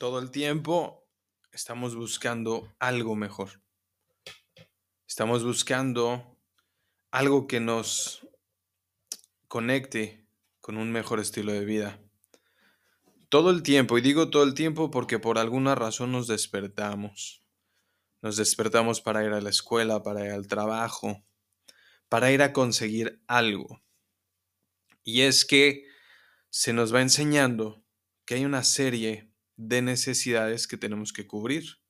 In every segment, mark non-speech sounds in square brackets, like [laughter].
todo el tiempo estamos buscando algo mejor. Estamos buscando algo que nos conecte con un mejor estilo de vida. Todo el tiempo, y digo todo el tiempo porque por alguna razón nos despertamos. Nos despertamos para ir a la escuela, para ir al trabajo, para ir a conseguir algo. Y es que se nos va enseñando que hay una serie de necesidades que tenemos que cubrir.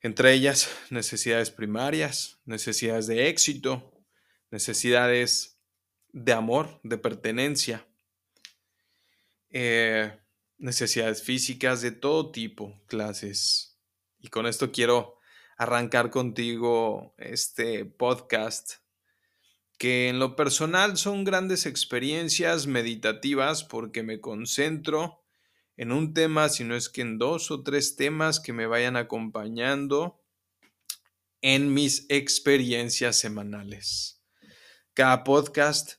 Entre ellas, necesidades primarias, necesidades de éxito, necesidades de amor, de pertenencia, eh, necesidades físicas de todo tipo, clases. Y con esto quiero arrancar contigo este podcast que en lo personal son grandes experiencias meditativas porque me concentro en un tema, sino es que en dos o tres temas que me vayan acompañando en mis experiencias semanales. Cada podcast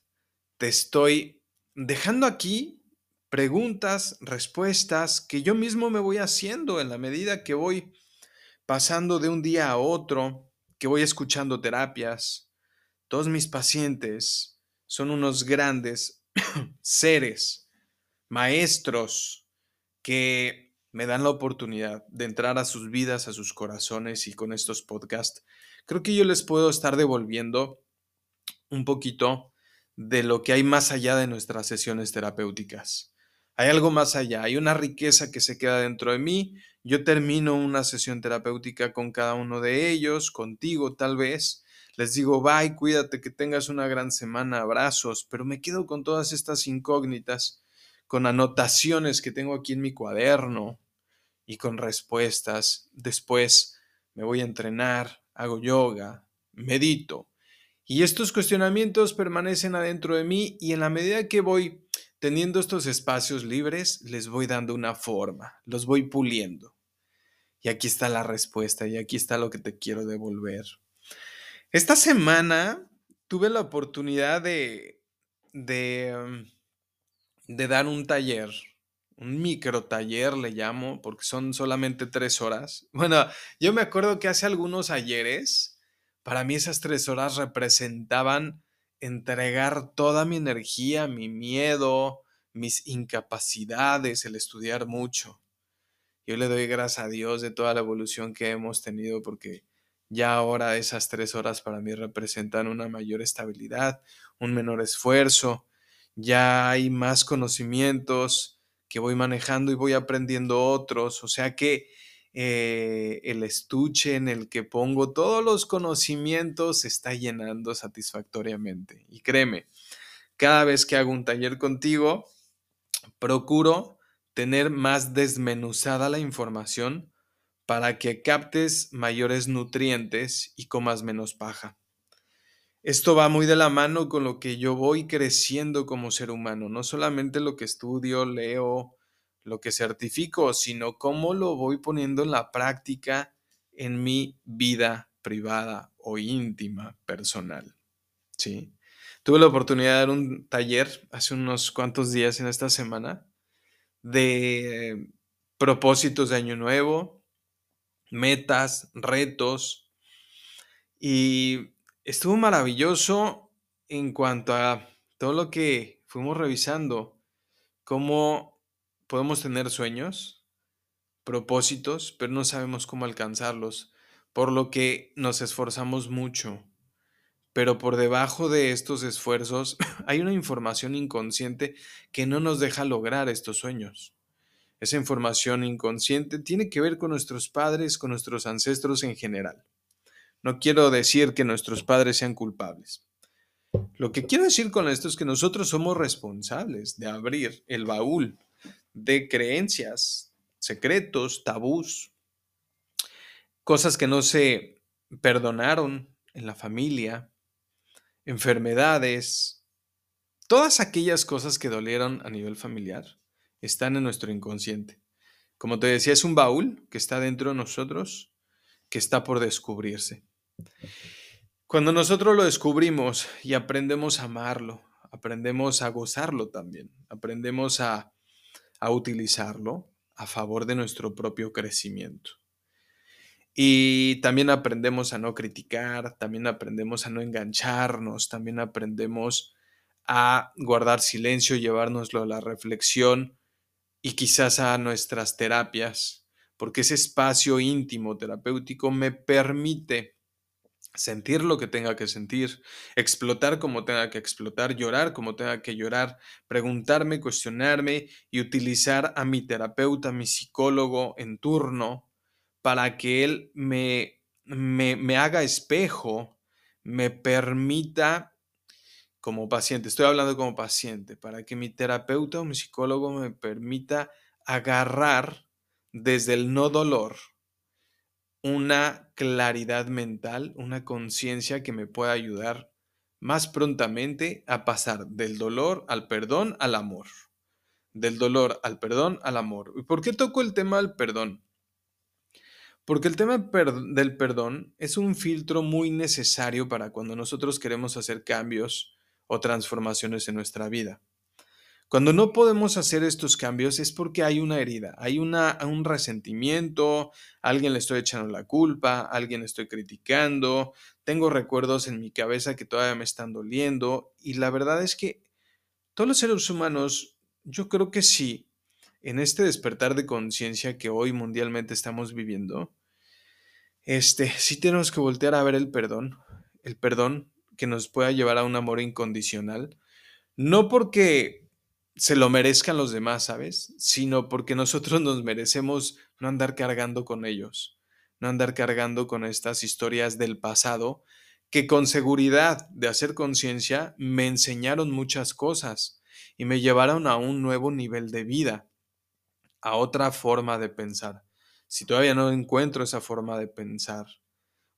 te estoy dejando aquí preguntas, respuestas que yo mismo me voy haciendo en la medida que voy pasando de un día a otro, que voy escuchando terapias. Todos mis pacientes son unos grandes [coughs] seres, maestros, que me dan la oportunidad de entrar a sus vidas, a sus corazones y con estos podcasts, creo que yo les puedo estar devolviendo un poquito de lo que hay más allá de nuestras sesiones terapéuticas. Hay algo más allá, hay una riqueza que se queda dentro de mí. Yo termino una sesión terapéutica con cada uno de ellos, contigo tal vez. Les digo, bye, cuídate, que tengas una gran semana, abrazos, pero me quedo con todas estas incógnitas con anotaciones que tengo aquí en mi cuaderno y con respuestas. Después me voy a entrenar, hago yoga, medito. Y estos cuestionamientos permanecen adentro de mí y en la medida que voy teniendo estos espacios libres, les voy dando una forma, los voy puliendo. Y aquí está la respuesta y aquí está lo que te quiero devolver. Esta semana tuve la oportunidad de, de um, de dar un taller, un micro taller le llamo, porque son solamente tres horas. [laughs] Bueno, yo me acuerdo que hace algunos ayeres, para mí esas tres horas representaban entregar toda mi energía, mi miedo, mis incapacidades, el estudiar mucho. Yo le doy gracias a Dios de toda la evolución que hemos tenido porque ya ahora esas tres horas para mí representan una mayor estabilidad, un menor esfuerzo, ya hay más conocimientos que voy manejando y voy aprendiendo otros, o sea que eh, el estuche en el que pongo todos los conocimientos se está llenando satisfactoriamente. Y créeme, cada vez que hago un taller contigo, procuro tener más desmenuzada la información para que captes mayores nutrientes y comas menos paja. Esto va muy de la mano con lo que yo voy creciendo como ser humano, no solamente lo que estudio, leo, lo que certifico, sino cómo lo voy poniendo en la práctica en mi vida privada o íntima, personal. ¿Sí? Tuve la oportunidad de dar un taller hace unos cuantos días en esta semana de propósitos de año nuevo, metas, retos y estuvo maravilloso en cuanto a todo lo que fuimos revisando, cómo podemos tener sueños, propósitos, pero no sabemos cómo alcanzarlos, por lo que nos esforzamos mucho. Pero por debajo de estos esfuerzos [clears throat] hay una información inconsciente que no nos deja lograr estos sueños. Esa información inconsciente tiene que ver con nuestros padres, con nuestros ancestros en general. No quiero decir que nuestros padres sean culpables. Lo que quiero decir con esto es que nosotros somos responsables de abrir el baúl de creencias, secretos, tabús, cosas que no se perdonaron en la familia, enfermedades, todas aquellas cosas que dolieron a nivel familiar están en nuestro inconsciente. Como te decía, es un baúl que está dentro de nosotros, que está por descubrirse. Cuando nosotros lo descubrimos y aprendemos a amarlo, aprendemos a gozarlo también, aprendemos a, utilizarlo, a favor de nuestro propio crecimiento. Y también aprendemos a no criticar, también aprendemos a no engancharnos, también aprendemos a guardar silencio, llevárnoslo a la reflexión y quizás a nuestras terapias, porque ese espacio íntimo terapéutico me permite sentir lo que tenga que sentir, explotar como tenga que explotar, llorar como tenga que llorar, preguntarme, cuestionarme y utilizar a mi terapeuta, mi psicólogo en turno para que él me, me, me haga espejo, me permita como paciente, estoy hablando como paciente, para que mi terapeuta o mi psicólogo me permita agarrar desde el no dolor una claridad mental, una conciencia que me pueda ayudar más prontamente a pasar del dolor al perdón al amor. Del dolor al perdón al amor. ¿Y por qué toco el tema del perdón? Porque el tema del perdón es un filtro muy necesario para cuando nosotros queremos hacer cambios o transformaciones en nuestra vida. Cuando no podemos hacer estos cambios es porque hay una herida, hay una, un resentimiento, alguien le estoy echando la culpa, alguien le estoy criticando, tengo recuerdos en mi cabeza que todavía me están doliendo y la verdad es que todos los seres humanos, yo creo que sí, en este despertar de conciencia que hoy mundialmente estamos viviendo, este, sí tenemos que voltear a ver el perdón, el perdón que nos pueda llevar a un amor incondicional, no porque se lo merezcan los demás, ¿sabes? Sino porque nosotros nos merecemos no andar cargando con ellos, no andar cargando con estas historias del pasado que con seguridad de hacer conciencia me enseñaron muchas cosas y me llevaron a un nuevo nivel de vida, a otra forma de pensar. Si todavía no encuentro esa forma de pensar,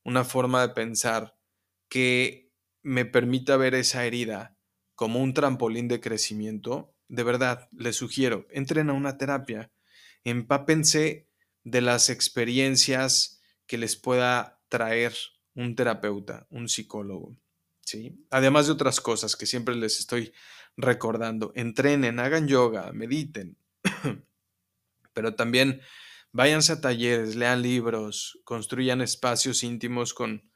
una forma de pensar que me permita ver esa herida como un trampolín de crecimiento, de verdad, les sugiero, entren a una terapia, empápense de las experiencias que les pueda traer un terapeuta, un psicólogo. ¿sí? Además de otras cosas que siempre les estoy recordando, entrenen, hagan yoga, mediten, [coughs] pero también váyanse a talleres, lean libros, construyan espacios íntimos con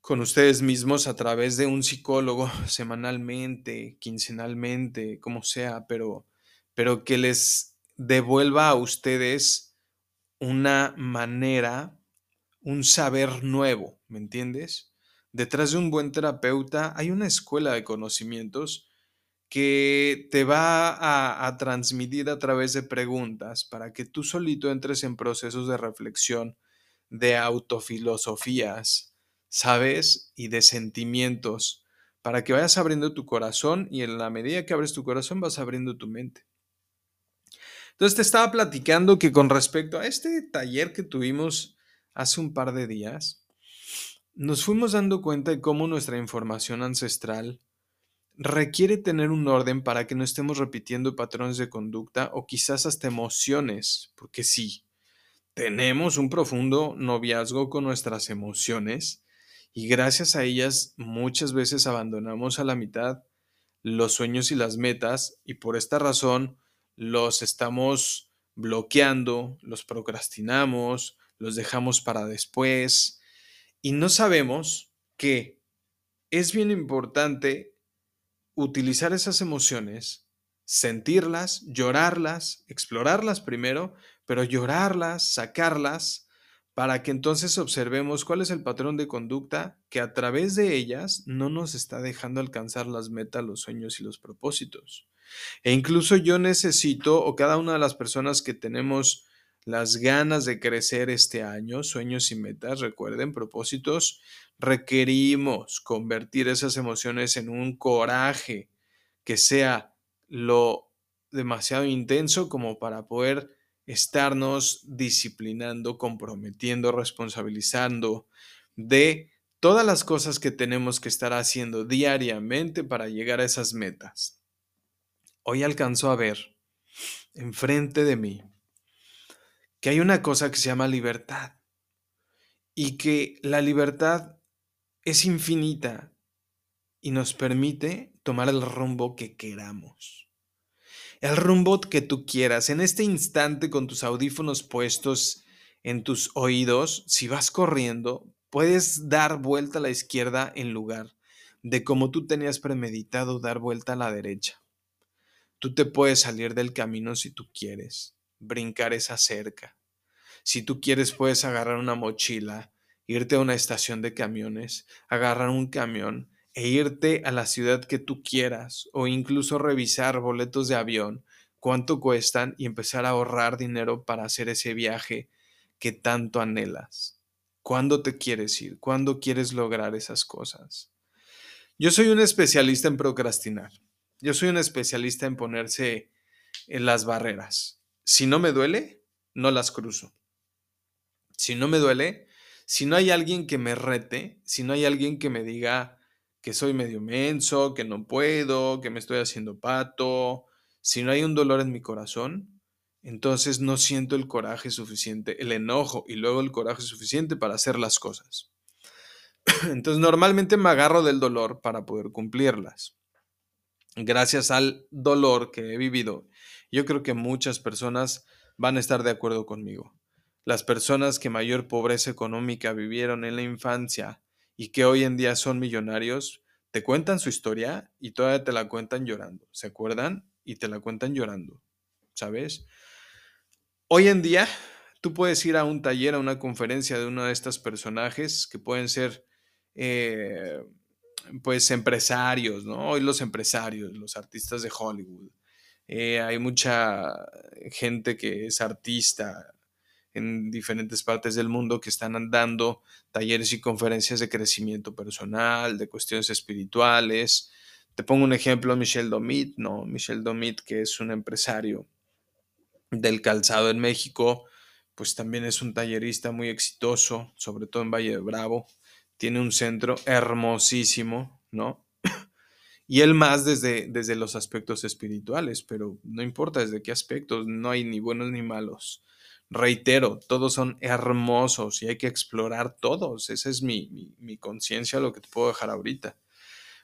con ustedes mismos a través de un psicólogo [laughs] semanalmente, quincenalmente, como sea, pero, pero que les devuelva a ustedes una manera, un saber nuevo, ¿me entiendes? Detrás de un buen terapeuta hay una escuela de conocimientos que te va a, a, transmitir a través de preguntas para que tú solito entres en procesos de reflexión, de autofilosofías, ¿sabes? Y de sentimientos, para que vayas abriendo tu corazón y en la medida que abres tu corazón vas abriendo tu mente. Entonces te estaba platicando que con respecto a este taller que tuvimos hace un par de días, nos fuimos dando cuenta de cómo nuestra información ancestral requiere tener un orden para que no estemos repitiendo patrones de conducta o quizás hasta emociones, porque sí, tenemos un profundo noviazgo con nuestras emociones y gracias a ellas muchas veces abandonamos a la mitad los sueños y las metas y por esta razón los estamos bloqueando, los procrastinamos, los dejamos para después y no sabemos que es bien importante utilizar esas emociones, sentirlas, llorarlas, explorarlas primero, pero llorarlas, sacarlas para que entonces observemos cuál es el patrón de conducta que a través de ellas no nos está dejando alcanzar las metas, los sueños y los propósitos. E incluso yo necesito, o cada una de las personas que tenemos las ganas de crecer este año, sueños y metas, recuerden, propósitos, requerimos convertir esas emociones en un coraje que sea lo demasiado intenso como para poder estarnos disciplinando, comprometiendo, responsabilizando de todas las cosas que tenemos que estar haciendo diariamente para llegar a esas metas. Hoy alcanzo a ver enfrente de mí que hay una cosa que se llama libertad y que la libertad es infinita y nos permite tomar el rumbo que queramos. El rumbo que tú quieras. En este instante, con tus audífonos puestos en tus oídos, si vas corriendo, puedes dar vuelta a la izquierda en lugar de como tú tenías premeditado dar vuelta a la derecha. Tú te puedes salir del camino si tú quieres, brincar esa cerca. Si tú quieres, puedes agarrar una mochila, irte a una estación de camiones, agarrar un camión e irte a la ciudad que tú quieras o incluso revisar boletos de avión, cuánto cuestan y empezar a ahorrar dinero para hacer ese viaje que tanto anhelas. ¿Cuándo te quieres ir? ¿Cuándo quieres lograr esas cosas? Yo soy un especialista en procrastinar. Yo soy un especialista en ponerse en las barreras. Si no me duele, no las cruzo. Si no me duele, si no hay alguien que me rete, si no hay alguien que me diga que soy medio menso, que no puedo, que me estoy haciendo pato, si no hay un dolor en mi corazón, entonces no siento el coraje suficiente, el enojo y luego el coraje suficiente para hacer las cosas. [clears throat] Entonces normalmente me agarro del dolor para poder cumplirlas. Gracias al dolor que he vivido, yo creo que muchas personas van a estar de acuerdo conmigo. Las personas que mayor pobreza económica vivieron en la infancia y que hoy en día son millonarios, te cuentan su historia y todavía te la cuentan llorando. ¿Se acuerdan? Y te la cuentan llorando. ¿Sabes? Hoy en día tú puedes ir a un taller, a una conferencia de uno de estos personajes que pueden ser eh, pues empresarios, ¿no? Hoy los empresarios, los artistas de Hollywood. Eh, hay mucha gente que es artista en diferentes partes del mundo que están dando talleres y conferencias de crecimiento personal, de cuestiones espirituales. Te pongo un ejemplo, Michel Domit, ¿no? Michel Domit, que es un empresario del calzado en México, pues también es un tallerista muy exitoso, sobre todo en Valle de Bravo. Tiene un centro hermosísimo, ¿no? [coughs] Y él más desde, desde los aspectos espirituales, pero no importa desde qué aspectos, no hay ni buenos ni malos. Reitero, todos son hermosos y hay que explorar todos. Esa es mi, mi conciencia, lo que te puedo dejar ahorita.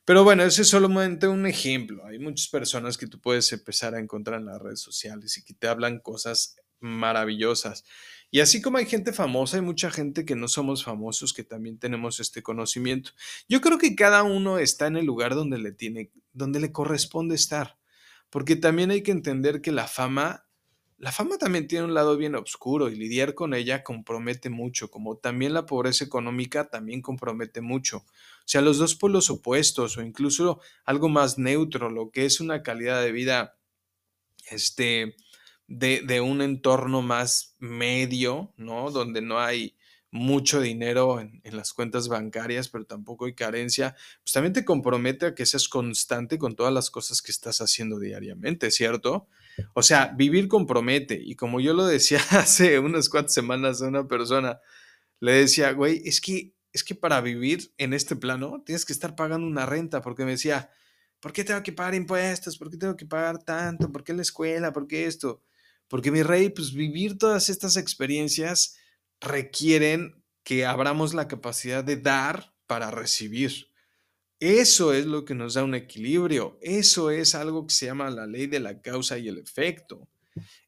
Pero bueno, ese es solamente un ejemplo. Hay muchas personas que tú puedes empezar a encontrar en las redes sociales y que te hablan cosas maravillosas. Y así como hay gente famosa, hay mucha gente que no somos famosos que también tenemos este conocimiento. Yo creo que cada uno está en el lugar donde le tiene, donde le corresponde estar. Porque también hay que entender que la fama la fama también tiene un lado bien oscuro y lidiar con ella compromete mucho, como también la pobreza económica también compromete mucho. O sea, los dos polos opuestos o incluso algo más neutro, lo que es una calidad de vida este, de, de un entorno más medio, ¿no? Donde no hay mucho dinero en, las cuentas bancarias, pero tampoco hay carencia, pues también te compromete a que seas constante con todas las cosas que estás haciendo diariamente, ¿cierto? O sea, vivir compromete. Y como yo lo decía [laughs] hace unas cuantas semanas a una persona, le decía, güey, es que, es que para vivir en este plano tienes que estar pagando una renta, porque me decía, ¿por qué tengo que pagar impuestos? ¿Por qué tengo que pagar tanto? ¿Por qué la escuela? ¿Por qué esto? Porque mi rey, pues vivir todas estas experiencias requieren que abramos la capacidad de dar para recibir. Eso es lo que nos da un equilibrio. Eso es algo que se llama la ley de la causa y el efecto,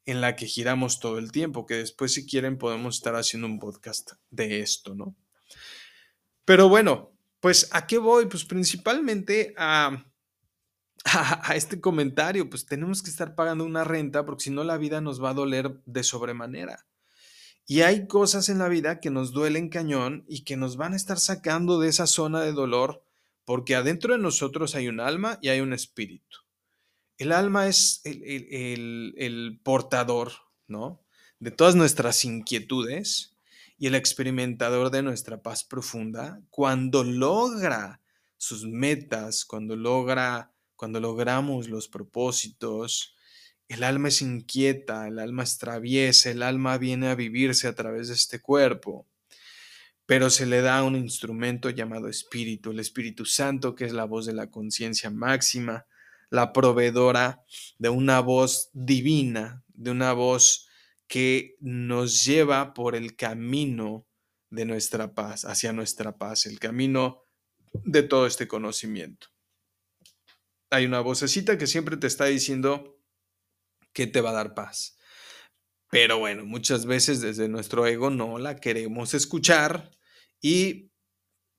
en la que giramos todo el tiempo, que después si quieren podemos estar haciendo un podcast de esto, ¿no? Pero bueno, pues ¿a qué voy? Pues principalmente a, a, a, este comentario, pues tenemos que estar pagando una renta porque si no la vida nos va a doler de sobremanera. Y hay cosas en la vida que nos duelen cañón y que nos van a estar sacando de esa zona de dolor porque adentro de nosotros hay un alma y hay un espíritu. El alma es el, portador, ¿no? De todas nuestras inquietudes y el experimentador de nuestra paz profunda cuando logra sus metas, cuando logra, cuando logramos los propósitos, el alma es inquieta, el alma es traviesa, el alma viene a vivirse a través de este cuerpo, pero se le da un instrumento llamado espíritu, el Espíritu Santo, que es la voz de la conciencia máxima, la proveedora de una voz divina, de una voz que nos lleva por el camino de nuestra paz, hacia nuestra paz, el camino de todo este conocimiento. Hay una vocecita que siempre te está diciendo, ¿Qué te va a dar paz? Pero bueno, muchas veces desde nuestro ego no la queremos escuchar y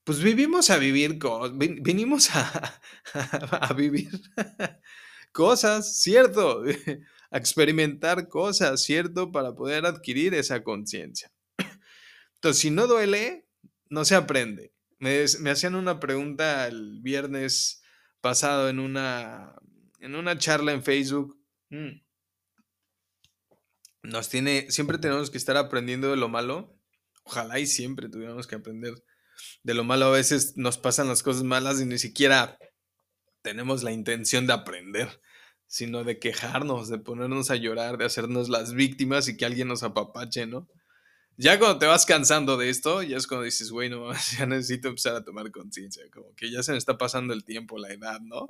pues vivimos a vivir, vinimos a, [laughs] a vivir [laughs] cosas, ¿cierto? [laughs] A experimentar cosas, ¿cierto? Para poder adquirir esa conciencia. Entonces, si no duele, no se aprende. Me, hacían una pregunta el viernes pasado en una, en una charla en Facebook. Mm. Nos tiene, siempre tenemos que estar aprendiendo de lo malo. Ojalá y siempre tuviéramos que aprender de lo malo. A veces nos pasan las cosas malas y ni siquiera tenemos la intención de aprender, sino de quejarnos, de ponernos a llorar, de hacernos las víctimas y que alguien nos apapache, ¿no? Ya cuando te vas cansando de esto, ya es cuando dices, güey, no, [laughs] ya necesito empezar a tomar conciencia, como que ya se me está pasando el tiempo, la edad, ¿no?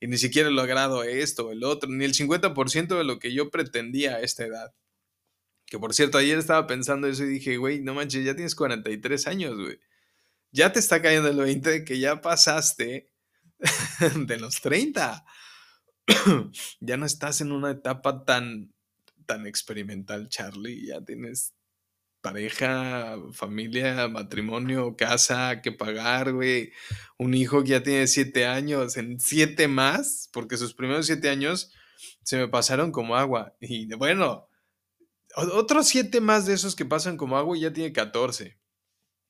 Y ni siquiera he logrado esto o el otro, ni el 50% de lo que yo pretendía a esta edad. Que por cierto, ayer estaba pensando eso y dije, güey, no manches, ya tienes 43 años, güey. Ya te está cayendo el 20 que ya pasaste [laughs] de los 30. [clears throat] ya no estás en una etapa tan, tan experimental, Charlie. Ya tienes pareja, familia, matrimonio, casa que pagar, güey. Un hijo que ya tiene siete años, en siete más, porque sus primeros siete años se me pasaron como agua. Y bueno, otros siete más de esos que pasan como agua y ya tiene 14.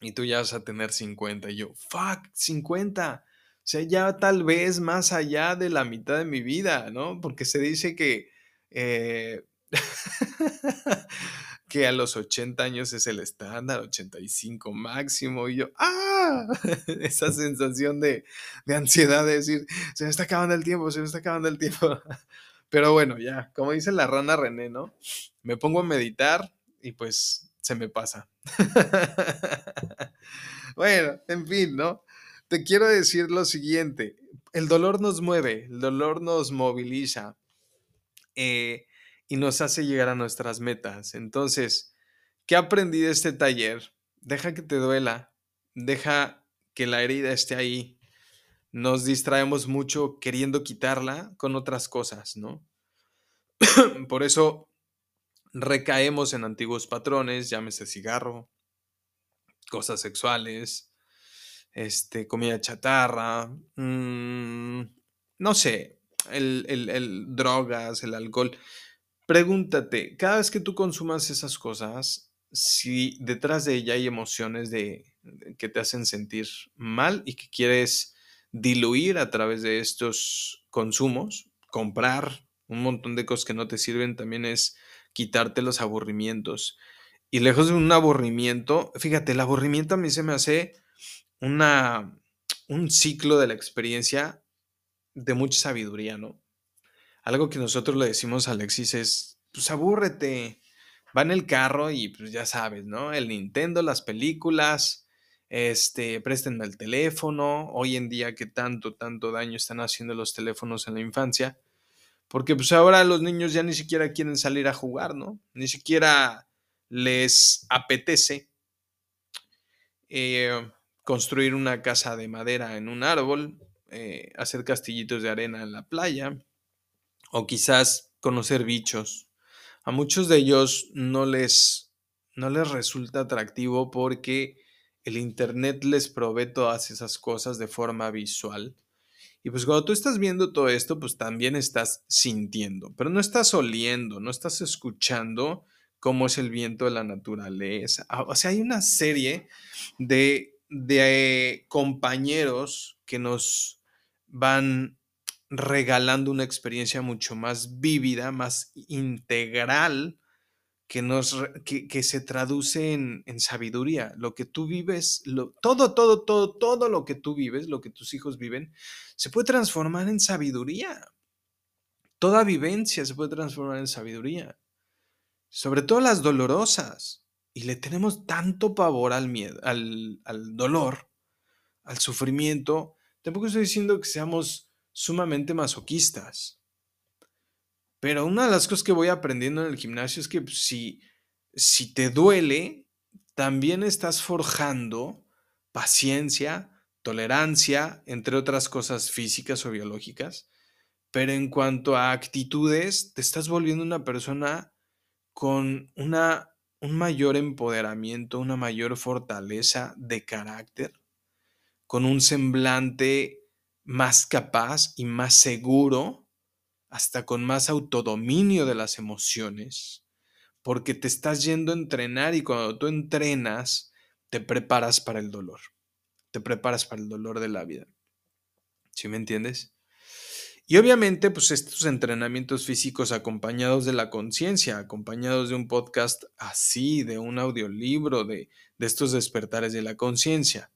Y tú ya vas a tener 50. Y yo, fuck, 50. O sea, ya tal vez más allá de la mitad de mi vida, ¿no? Porque se dice que... Eh, [laughs] que a los 80 años es el estándar, 85 máximo, y yo, ¡ah! [laughs] Esa sensación de, de, ansiedad de decir, se me está acabando el tiempo, se me está acabando el tiempo. [laughs] Pero bueno, ya, como dice la rana René, ¿no? Me pongo a meditar y pues se me pasa. [laughs] bueno, en fin, ¿no? Te quiero decir lo siguiente, el dolor nos mueve, el dolor nos moviliza. Eh, y nos hace llegar a nuestras metas. Entonces, ¿qué aprendí de este taller? Deja que te duela, deja que la herida esté ahí. Nos distraemos mucho queriendo quitarla con otras cosas, ¿no? [clears throat] Por eso recaemos en antiguos patrones, llámese cigarro, cosas sexuales, este, comida chatarra, mm, no sé, el, el, drogas, el alcohol. Pregúntate, cada vez que tú consumas esas cosas, si detrás de ella hay emociones de, que te hacen sentir mal y que quieres diluir a través de estos consumos, comprar un montón de cosas que no te sirven, también es quitarte los aburrimientos. Y lejos de un aburrimiento, fíjate, el aburrimiento a mí se me hace una, un ciclo de la experiencia de mucha sabiduría, ¿no? Algo que nosotros le decimos a Alexis es, pues abúrrete, va en el carro y pues ya sabes, ¿no? El Nintendo, las películas, este, préstenme el teléfono, hoy en día que tanto, tanto daño están haciendo los teléfonos en la infancia, porque pues ahora los niños ya ni siquiera quieren salir a jugar, ¿no? Ni siquiera les apetece eh, construir una casa de madera en un árbol, eh, hacer castillitos de arena en la playa, o quizás conocer bichos. A muchos de ellos no les, no les resulta atractivo porque el Internet les provee todas esas cosas de forma visual. Y pues cuando tú estás viendo todo esto, pues también estás sintiendo, pero no estás oliendo, no estás escuchando cómo es el viento de la naturaleza. Ah, o sea, hay una serie de, de compañeros que nos van regalando una experiencia mucho más vívida, más integral, que, nos, que, se traduce en, sabiduría. Lo que tú vives, lo, todo, todo, todo, todo lo que tú vives, lo que tus hijos viven, se puede transformar en sabiduría. Toda vivencia se puede transformar en sabiduría. Sobre todo las dolorosas. Y le tenemos tanto pavor al miedo, al, al dolor, al sufrimiento. Tampoco estoy diciendo que seamos sumamente masoquistas. Pero una de las cosas que voy aprendiendo en el gimnasio es que pues, si, si te duele, también estás forjando paciencia, tolerancia, entre otras cosas físicas o biológicas, pero en cuanto a actitudes, te estás volviendo una persona con una, un mayor empoderamiento, una mayor fortaleza de carácter, con un semblante más capaz y más seguro, hasta con más autodominio de las emociones, porque te estás yendo a entrenar y cuando tú entrenas, te preparas para el dolor, te preparas para el dolor de la vida. ¿Sí me entiendes? Y obviamente, pues estos entrenamientos físicos acompañados de la conciencia, acompañados de un podcast así, de un audiolibro, de, de estos despertares de la conciencia.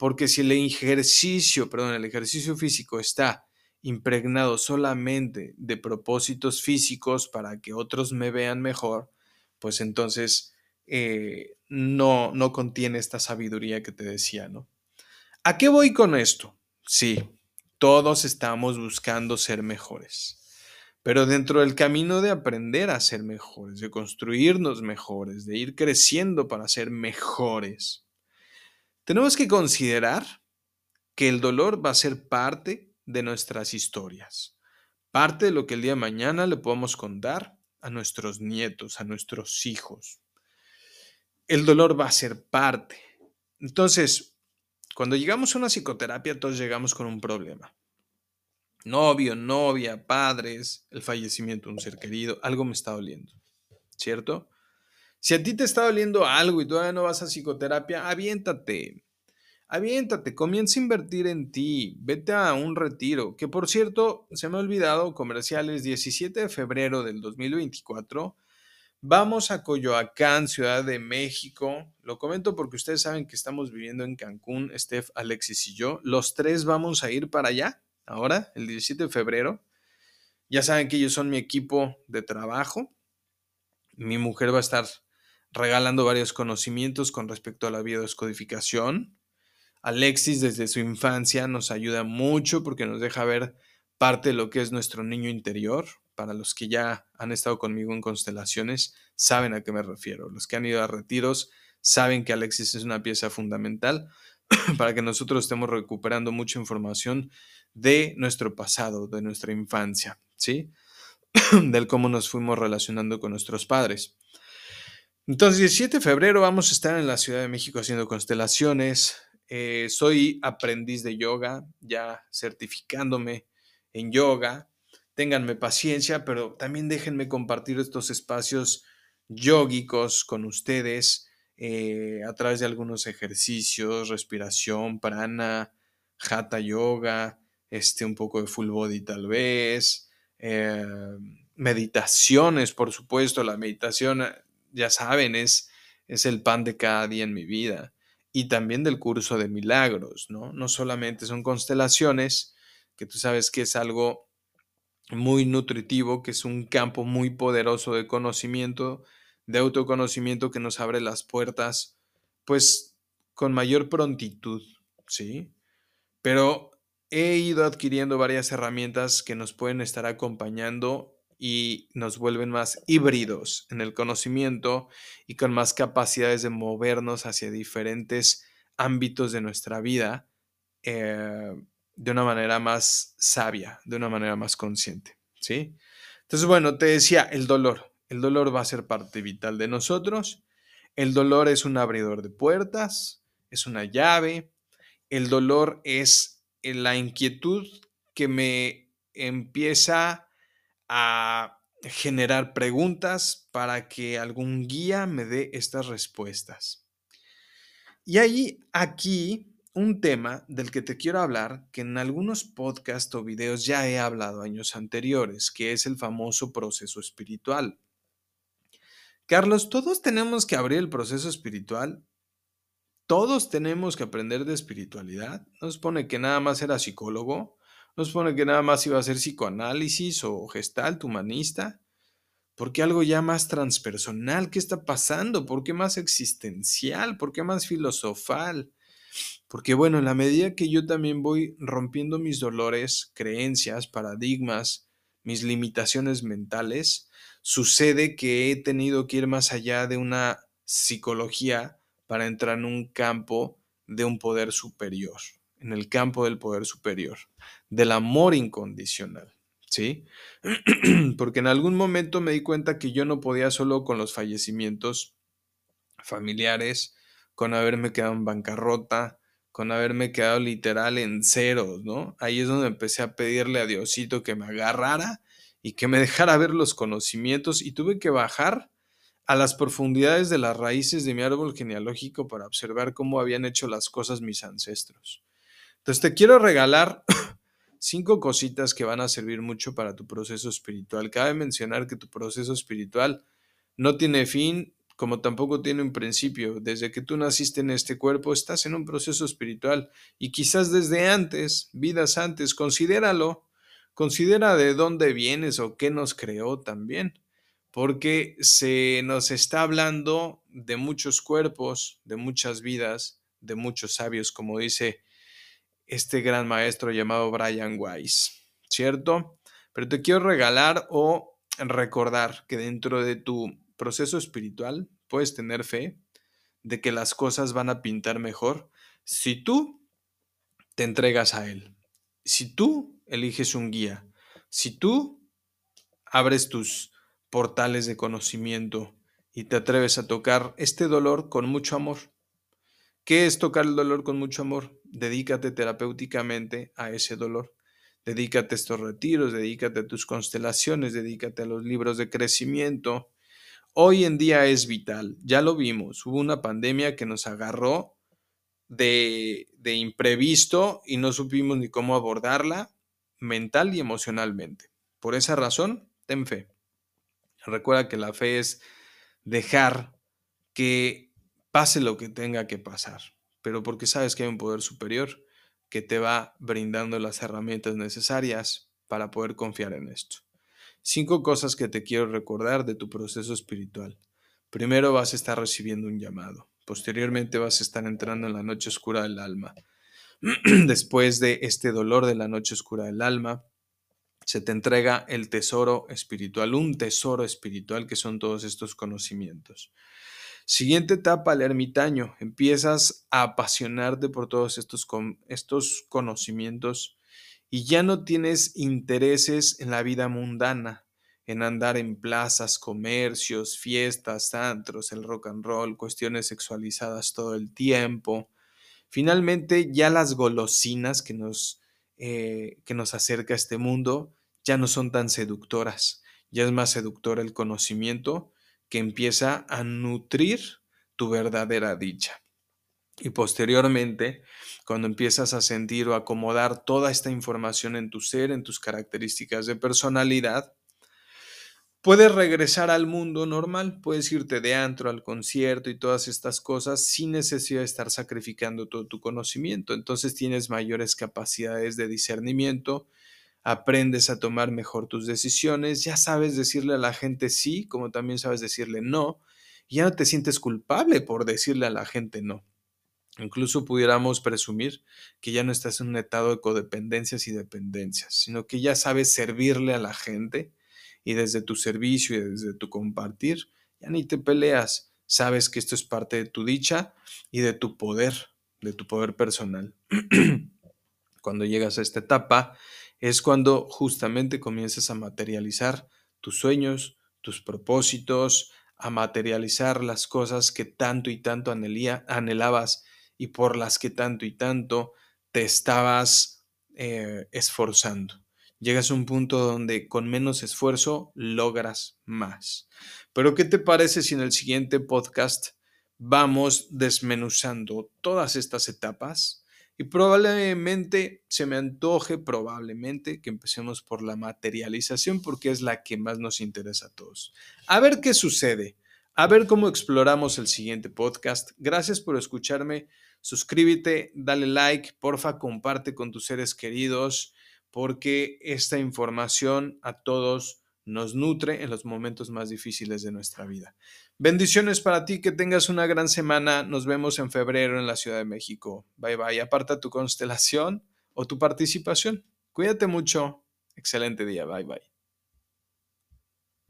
Porque si el ejercicio, perdón, el ejercicio físico está impregnado solamente de propósitos físicos para que otros me vean mejor, pues entonces eh, no, no contiene esta sabiduría que te decía, ¿no? ¿A qué voy con esto? Sí, todos estamos buscando ser mejores. Pero dentro del camino de aprender a ser mejores, de construirnos mejores, de ir creciendo para ser mejores, tenemos que considerar que el dolor va a ser parte de nuestras historias, parte de lo que el día de mañana le podemos contar a nuestros nietos, a nuestros hijos. El dolor va a ser parte. Entonces, cuando llegamos a una psicoterapia, todos llegamos con un problema. Novio, novia, padres, el fallecimiento de un ser querido, algo me está doliendo, ¿cierto? Si a ti te está doliendo algo y todavía no vas a psicoterapia, aviéntate, aviéntate, comienza a invertir en ti, vete a un retiro, que por cierto, se me ha olvidado, comerciales, 17 de febrero del 2024 Vamos a Coyoacán, Ciudad de México. Lo comento porque ustedes saben que estamos viviendo en Cancún, Steph, Alexis y yo. Los tres vamos a ir para allá ahora, el 17 de febrero. Ya saben que ellos son mi equipo de trabajo. Mi mujer va a estar regalando varios conocimientos con respecto a la biodescodificación. Alexis desde su infancia nos ayuda mucho porque nos deja ver parte de lo que es nuestro niño interior, para los que ya han estado conmigo en constelaciones, saben a qué me refiero. Los que han ido a retiros saben que Alexis es una pieza fundamental [clears throat] para que nosotros estemos recuperando mucha información de nuestro pasado, de nuestra infancia, ¿sí? [clears throat] Del cómo nos fuimos relacionando con nuestros padres. Entonces, 17 de febrero vamos a estar en la Ciudad de México haciendo constelaciones. Eh, soy aprendiz de yoga, ya certificándome en yoga ténganme paciencia, pero también déjenme compartir estos espacios yógicos con ustedes eh, a través de algunos ejercicios, respiración, prana, hatha yoga, este, un poco de full body tal vez, eh, meditaciones, por supuesto, la meditación, ya saben, es, es el pan de cada día en mi vida y también del curso de milagros, ¿no? No solamente son constelaciones, que tú sabes que es algo muy nutritivo, que es un campo muy poderoso de conocimiento, de autoconocimiento que nos abre las puertas, pues con mayor prontitud, ¿sí? Pero he ido adquiriendo varias herramientas que nos pueden estar acompañando y nos vuelven más híbridos en el conocimiento y con más capacidades de movernos hacia diferentes ámbitos de nuestra vida. Eh, de una manera más sabia, de una manera más consciente, ¿sí? Entonces, bueno, te decía, el dolor. El dolor va a ser parte vital de nosotros. El dolor es un abridor de puertas, es una llave. El dolor es eh, la inquietud que me empieza a generar preguntas para que algún guía me dé estas respuestas. Y ahí, aquí, un tema del que te quiero hablar, que en algunos podcasts o videos ya he hablado años anteriores, que es el famoso proceso espiritual. Carlos, todos tenemos que abrir el proceso espiritual. Todos tenemos que aprender de espiritualidad. No se pone que nada más era psicólogo. No se pone que nada más iba a ser psicoanálisis o gestalt humanista. ¿Por qué algo ya más transpersonal? ¿Qué está pasando? ¿Por qué más existencial? ¿Por qué más filosofal? Porque bueno, en la medida que yo también voy rompiendo mis dolores, creencias, paradigmas, mis limitaciones mentales, sucede que he tenido que ir más allá de una psicología para entrar en un campo de un poder superior, en el campo del poder superior, del amor incondicional, ¿sí? [clears throat] Porque en algún momento me di cuenta que yo no podía solo con los fallecimientos familiares, con haberme quedado en bancarrota, con haberme quedado literal en ceros, ¿no? Ahí es donde empecé a pedirle a Diosito que me agarrara y que me dejara ver los conocimientos y tuve que bajar a las profundidades de las raíces de mi árbol genealógico para observar cómo habían hecho las cosas mis ancestros. Entonces te quiero regalar [coughs] cinco cositas que van a servir mucho para tu proceso espiritual. Cabe mencionar que tu proceso espiritual no tiene fin como tampoco tiene un principio. Desde que tú naciste en este cuerpo, estás en un proceso espiritual y quizás desde antes, vidas antes, considéralo, considera de dónde vienes o qué nos creó también, porque se nos está hablando de muchos cuerpos, de muchas vidas, de muchos sabios, como dice este gran maestro llamado Brian Weiss, ¿cierto? Pero te quiero regalar o recordar que dentro de tu proceso espiritual puedes tener fe de que las cosas van a pintar mejor si tú te entregas a él, si tú eliges un guía, si tú abres tus portales de conocimiento y te atreves a tocar este dolor con mucho amor. ¿Qué es tocar el dolor con mucho amor? Dedícate terapéuticamente a ese dolor. Dedícate a estos retiros, dedícate a tus constelaciones, dedícate a los libros de crecimiento. Hoy en día es vital, ya lo vimos, hubo una pandemia que nos agarró de, de imprevisto y no supimos ni cómo abordarla mental y emocionalmente. Por esa razón, ten fe. Recuerda que la fe es dejar que pase lo que tenga que pasar, pero porque sabes que hay un poder superior que te va brindando las herramientas necesarias para poder confiar en esto. Cinco cosas que te quiero recordar de tu proceso espiritual. Primero vas a estar recibiendo un llamado. Posteriormente vas a estar entrando en la noche oscura del alma. [clears throat] Después de este dolor de la noche oscura del alma, se te entrega el tesoro espiritual, un tesoro espiritual que son todos estos conocimientos. Siguiente etapa, el ermitaño. Empiezas a apasionarte por todos estos, estos conocimientos y ya no tienes intereses en la vida mundana, en andar en plazas, comercios, fiestas, antros, el rock and roll, cuestiones sexualizadas todo el tiempo. Finalmente, ya las golosinas que nos, eh, que nos acerca a este mundo ya no son tan seductoras. Ya es más seductor el conocimiento que empieza a nutrir tu verdadera dicha. Y posteriormente, cuando empiezas a sentir o acomodar toda esta información en tu ser, en tus características de personalidad, puedes regresar al mundo normal, puedes irte de antro al concierto y todas estas cosas sin necesidad de estar sacrificando todo tu conocimiento. Entonces tienes mayores capacidades de discernimiento, aprendes a tomar mejor tus decisiones, ya sabes decirle a la gente sí, como también sabes decirle no, y ya no te sientes culpable por decirle a la gente no. Incluso pudiéramos presumir que ya no estás en un estado de codependencias y dependencias, sino que ya sabes servirle a la gente y desde tu servicio y desde tu compartir, ya ni te peleas, sabes que esto es parte de tu dicha y de tu poder, de tu poder personal. [clears throat] Cuando llegas a esta etapa, es cuando justamente comienzas a materializar tus sueños, tus propósitos, a materializar las cosas que tanto y tanto anhelabas y por las que tanto y tanto te estabas eh, esforzando. Llegas a un punto donde con menos esfuerzo logras más. Pero ¿qué te parece si en el siguiente podcast vamos desmenuzando todas estas etapas? Y probablemente se me antoje, probablemente, que empecemos por la materialización porque es la que más nos interesa a todos. A ver qué sucede, a ver cómo exploramos el siguiente podcast. Gracias por escucharme. Suscríbete, dale like, porfa, comparte con tus seres queridos porque esta información a todos nos nutre en los momentos más difíciles de nuestra vida. Bendiciones para ti, que tengas una gran semana. Nos vemos en febrero en la Ciudad de México. Bye bye. Aparta tu constelación o tu participación. Cuídate mucho. Excelente día. Bye bye.